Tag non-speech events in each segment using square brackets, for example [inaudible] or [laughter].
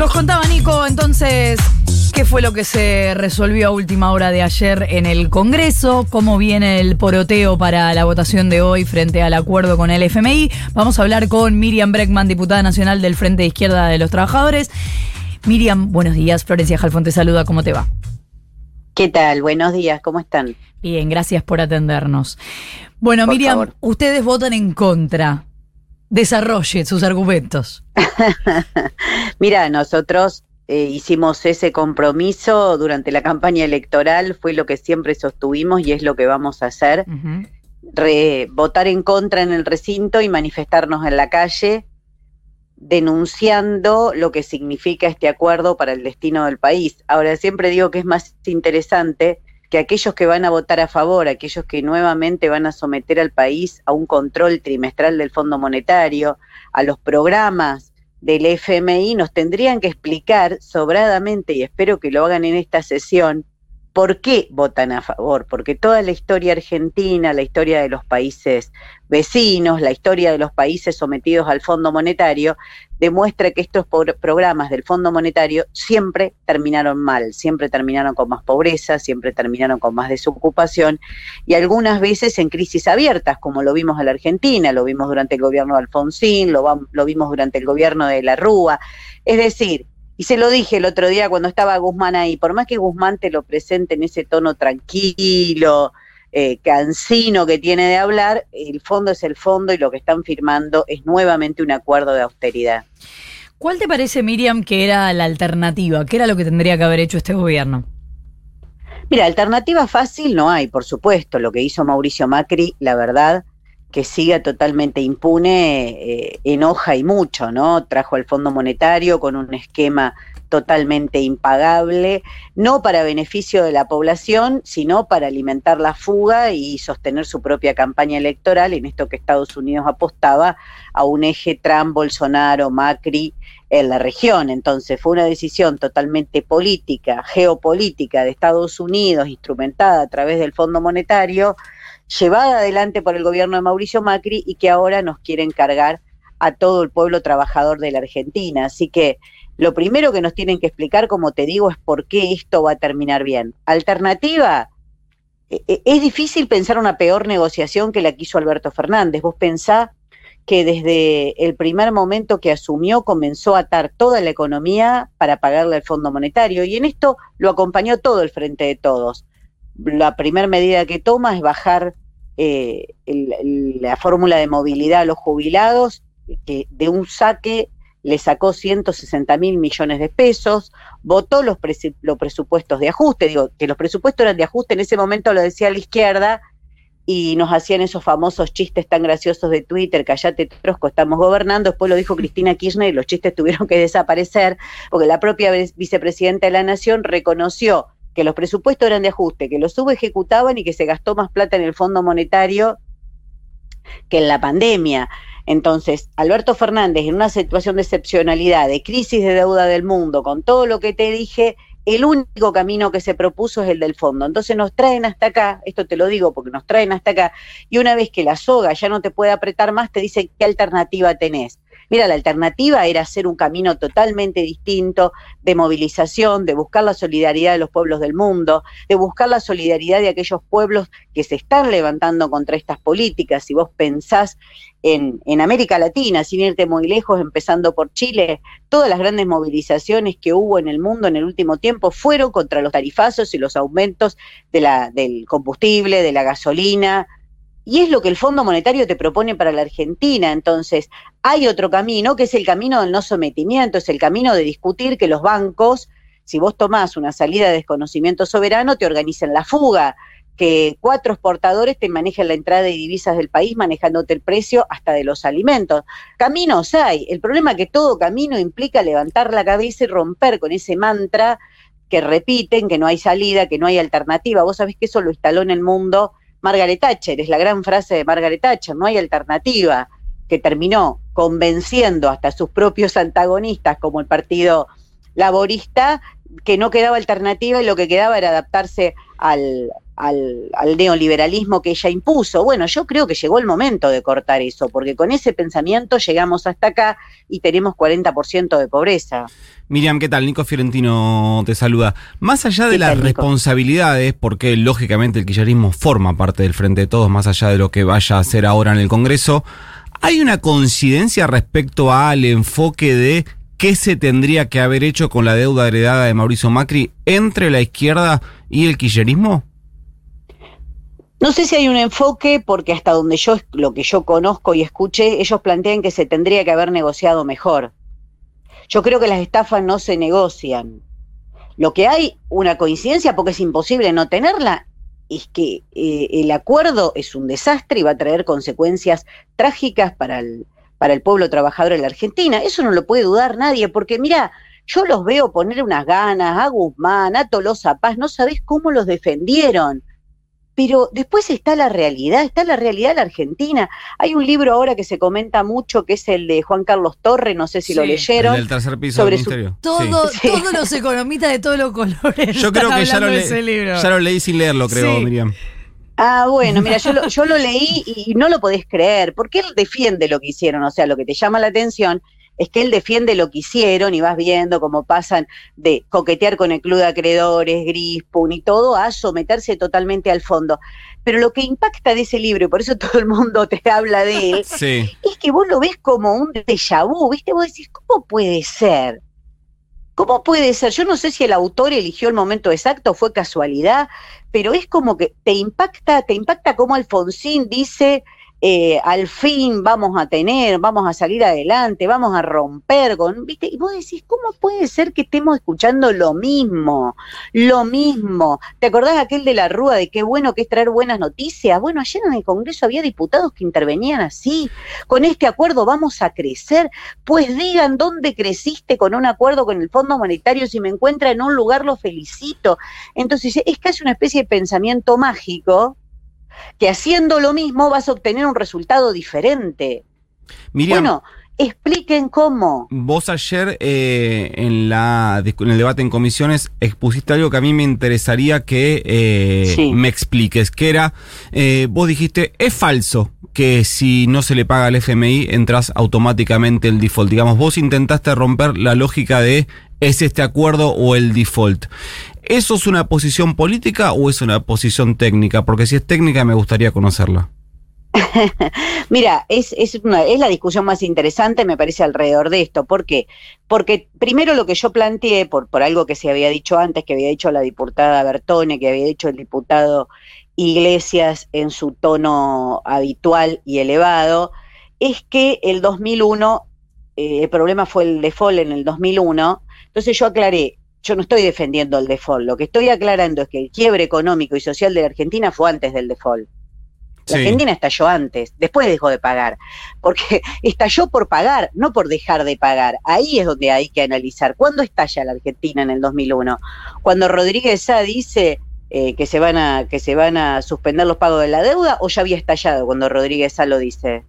Nos contaba Nico entonces qué fue lo que se resolvió a última hora de ayer en el Congreso, cómo viene el poroteo para la votación de hoy frente al acuerdo con el FMI. Vamos a hablar con Miriam Breckman, diputada nacional del Frente de Izquierda de los Trabajadores. Miriam, buenos días. Florencia Jalfón te saluda. ¿Cómo te va? ¿Qué tal? Buenos días. ¿Cómo están? Bien, gracias por atendernos. Bueno, Miriam, ustedes votan en contra. Desarrolle sus argumentos. [laughs] Mira, nosotros eh, hicimos ese compromiso durante la campaña electoral, fue lo que siempre sostuvimos y es lo que vamos a hacer. votar en contra en el recinto y manifestarnos en la calle denunciando lo que significa este acuerdo para el destino del país. Ahora, siempre digo que es más interesante que aquellos que van a votar a favor, aquellos que nuevamente van a someter al país a un control trimestral del Fondo Monetario, a los programas del FMI, nos tendrían que explicar sobradamente, y espero que lo hagan en esta sesión, ¿Por qué votan a favor? Porque toda la historia argentina, la historia de los países vecinos, la historia de los países sometidos al Fondo Monetario, demuestra que estos programas del Fondo Monetario siempre terminaron mal, siempre terminaron con más pobreza, siempre terminaron con más desocupación y algunas veces en crisis abiertas, como lo vimos en la Argentina, lo vimos durante el gobierno de Alfonsín, lo, lo vimos durante el gobierno de la Rúa. Es decir, y se lo dije el otro día cuando estaba Guzmán ahí, por más que Guzmán te lo presente en ese tono tranquilo, eh, cansino que tiene de hablar, el fondo es el fondo y lo que están firmando es nuevamente un acuerdo de austeridad. ¿Cuál te parece, Miriam, que era la alternativa? ¿Qué era lo que tendría que haber hecho este gobierno? Mira, alternativa fácil no hay, por supuesto. Lo que hizo Mauricio Macri, la verdad, que siga totalmente impune eh, enoja y mucho, ¿no? Trajo al Fondo Monetario con un esquema totalmente impagable, no para beneficio de la población, sino para alimentar la fuga y sostener su propia campaña electoral en esto que Estados Unidos apostaba a un eje Trump, Bolsonaro, Macri en la región. Entonces fue una decisión totalmente política, geopolítica de Estados Unidos, instrumentada a través del Fondo Monetario, llevada adelante por el gobierno de Mauricio Macri y que ahora nos quieren cargar a todo el pueblo trabajador de la Argentina. Así que lo primero que nos tienen que explicar, como te digo, es por qué esto va a terminar bien. Alternativa, e, e, es difícil pensar una peor negociación que la que hizo Alberto Fernández. Vos pensá que desde el primer momento que asumió comenzó a atar toda la economía para pagarle al Fondo Monetario y en esto lo acompañó todo el Frente de Todos. La primera medida que toma es bajar eh, la fórmula de movilidad a los jubilados, que de un saque le sacó 160 mil millones de pesos, votó los, los, presupuestos de ajuste, digo, que los presupuestos eran de ajuste, en ese momento lo decía la izquierda, y nos hacían esos famosos chistes tan graciosos de Twitter, callate Trosco, estamos gobernando, después lo dijo Cristina Kirchner y los chistes tuvieron que desaparecer, porque la propia vicepresidenta de la Nación reconoció que los presupuestos eran de ajuste, que los subejecutaban y que se gastó más plata en el Fondo Monetario que en la pandemia. Entonces, Alberto Fernández, en una situación de excepcionalidad, de crisis de deuda del mundo, con todo lo que te dije, el único camino que se propuso es el del fondo. Entonces nos traen hasta acá, esto te lo digo porque nos traen hasta acá, y una vez que la soga ya no te puede apretar más, te dicen qué alternativa tenés. Mira, la alternativa era hacer un camino totalmente distinto de movilización, de buscar la solidaridad de los pueblos del mundo, de buscar la solidaridad de aquellos pueblos que se están levantando contra estas políticas. Si vos pensás en, en América Latina, sin irte muy lejos, empezando por Chile, todas las grandes movilizaciones que hubo en el mundo en el último tiempo fueron contra los tarifazos y los aumentos de la, del combustible, de la gasolina, y es lo que el Fondo Monetario te propone para la Argentina. Entonces, hay otro camino, que es el camino del no sometimiento, es el camino de discutir que los bancos, si vos tomás una salida de desconocimiento soberano, te organicen la fuga, que cuatro exportadores te manejen la entrada de divisas del país manejándote el precio hasta de los alimentos. Caminos hay. El problema es que todo camino implica levantar la cabeza y romper con ese mantra que repiten, que no hay salida, que no hay alternativa. Vos sabés que eso lo instaló en el mundo Margaret Thatcher, es la gran frase de Margaret Thatcher, no hay alternativa, que terminó convenciendo hasta sus propios antagonistas como el Partido Laborista que no quedaba alternativa y lo que quedaba era adaptarse al, al, neoliberalismo que ella impuso. Bueno, yo creo que llegó el momento de cortar eso, porque con ese pensamiento llegamos hasta acá y tenemos 40% de pobreza. Miriam, ¿qué tal? Nico Fiorentino te saluda. Más allá de las responsabilidades, porque lógicamente el kirchnerismo forma parte del Frente de Todos, más allá de lo que vaya a hacer ahora en el Congreso, ¿hay una coincidencia respecto al enfoque de qué se tendría que haber hecho con la deuda heredada de Mauricio Macri entre la izquierda y el kirchnerismo? No sé si hay un enfoque, porque hasta donde yo, lo que yo conozco y escuché, ellos plantean que se tendría que haber negociado mejor. Yo creo que las estafas no se negocian. Lo que hay, una coincidencia, porque es imposible no tenerla, es que eh, el acuerdo es un desastre y va a traer consecuencias trágicas para el, para el pueblo trabajador en la Argentina. Eso no lo puede dudar nadie, porque mira, yo los veo poner unas ganas a Guzmán, a Tolosa Paz, no sabés cómo los defendieron pero después está la realidad, está la realidad de la Argentina. Hay un libro ahora que se comenta mucho, que es el de Juan Carlos Torre, no sé si lo leyeron. El del tercer piso del ministerio. Todo, [laughs] Todos los economistas de todos los colores. Yo creo que ya lo, ya lo, leí sin leerlo, creo, Miriam. Ah, bueno, mira, yo lo, yo lo leí y no lo podés creer, porque él defiende lo que hicieron, o sea, lo que te llama la atención es que él defiende lo que hicieron y vas viendo cómo pasan de coquetear con el club de acreedores, Grispun y todo, a someterse totalmente al fondo. Pero lo que impacta de ese libro, y por eso [laughs] todo el mundo te habla de él, [laughs] es que vos lo ves como un déjà vu, ¿viste? Vos decís, ¿cómo puede ser? ¿Cómo puede ser? Yo no sé si el autor eligió el momento exacto, fue casualidad, pero es como que te impacta, te impacta como Alfonsín dice, eh, al fin vamos a tener, vamos a salir adelante, vamos a romper con, ¿viste? Y vos decís, ¿cómo puede ser que estemos escuchando lo mismo? Lo mismo. ¿Te acordás aquel de la Rúa de qué bueno que es traer buenas noticias? Bueno, ayer en el Congreso había diputados que intervenían así. Con este acuerdo vamos a crecer. Pues digan dónde creciste con un acuerdo con el Fondo Monetario. Si me encuentra en un lugar, lo felicito. Entonces, es casi una especie de pensamiento mágico que haciendo lo mismo vas a obtener un resultado diferente. bueno, expliquen cómo. Vos ayer eh, en, la, en el debate en comisiones expusiste algo que a mí me interesaría que eh, me expliques, que era, eh, vos dijiste, es falso que si no se le paga al FMI entras automáticamente el default. Digamos, vos intentaste romper la lógica de es este acuerdo o el default. ¿Eso es una posición política o es una posición técnica? Porque si es técnica me gustaría conocerla. [laughs] Mira, es, es, la discusión más interesante, me parece, alrededor de esto. ¿Por qué? Porque primero lo que yo planteé, por, por algo que se había dicho antes, que había dicho la diputada Bertone, que había dicho el diputado Iglesias en su tono habitual y elevado, es que el 2001, eh, el problema fue el default en el 2001, entonces yo aclaré, yo no estoy defendiendo el default, lo que estoy aclarando es que el quiebre económico y social de la Argentina fue antes del default. La Argentina estalló antes, después dejó de pagar, porque [laughs] estalló por pagar, no por dejar de pagar. Ahí es donde hay que analizar. ¿Cuándo estalla la Argentina en el 2001? Cuando Rodríguez Sá dice eh, que, se van a, que se van a suspender los pagos de la deuda o ya había estallado cuando Rodríguez Sá lo dice.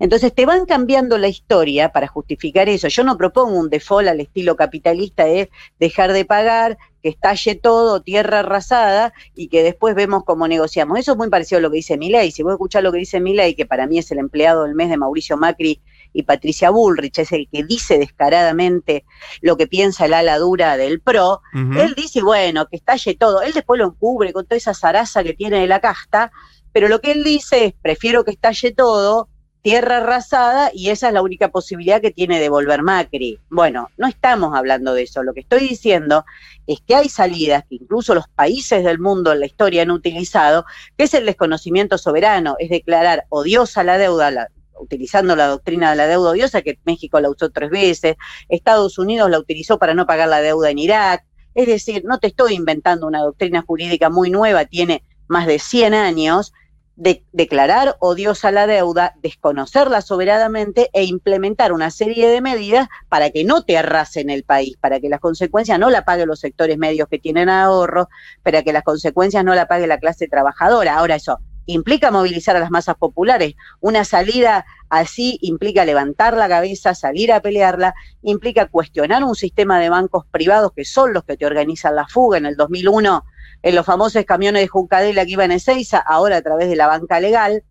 Entonces te van cambiando la historia para justificar eso. Yo no propongo un default al estilo capitalista de dejar de pagar, que estalle todo, tierra arrasada y que después vemos cómo negociamos. Eso es muy parecido a lo que dice Milei. Si vos escuchás lo que dice Milei, que para mí es el empleado del mes de Mauricio Macri y Patricia Bullrich, es el que dice descaradamente lo que piensa el ala dura del PRO, él dice, bueno, que estalle todo. Él después lo encubre con toda esa zaraza que tiene de la casta, pero lo que él dice es, prefiero que estalle todo tierra arrasada y esa es la única posibilidad que tiene de volver Macri. Bueno, no estamos hablando de eso. Lo que estoy diciendo es que hay salidas que incluso los países del mundo en la historia han utilizado, que es el desconocimiento soberano, es declarar odiosa la deuda, utilizando la doctrina de la deuda odiosa, que México la usó tres veces, Estados Unidos la utilizó para no pagar la deuda en Irak. Es decir, no te estoy inventando una doctrina jurídica muy nueva, tiene más de 100 años, de declarar odiosa la deuda, desconocerla soberanamente e implementar una serie de medidas para que no te arrasen el país, para que las consecuencias no la paguen los sectores medios que tienen ahorro, para que las consecuencias no la pague la clase trabajadora. Ahora eso implica movilizar a las masas populares. Una salida así implica levantar la cabeza, salir a pelearla, implica cuestionar un sistema de bancos privados que son los que te organizan la fuga. En el 2001 en los famosos camiones de Juncadela que iban a Ezeiza, ahora a través de la banca legal,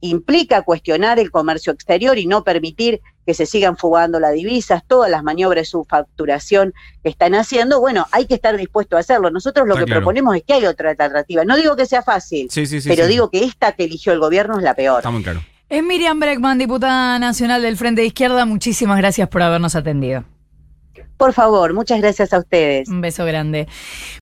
implica cuestionar el comercio exterior y no permitir que se sigan fugando las divisas, todas las maniobras de subfacturación que están haciendo, bueno, hay que estar dispuesto a hacerlo. Nosotros lo que proponemos es que hay otra alternativa. No digo que sea fácil, pero digo que esta que eligió el gobierno es la peor. Está muy claro. Es Miriam Breckman, diputada nacional del Frente de Izquierda. Muchísimas gracias por habernos atendido. Por favor, muchas gracias a ustedes. Un beso grande.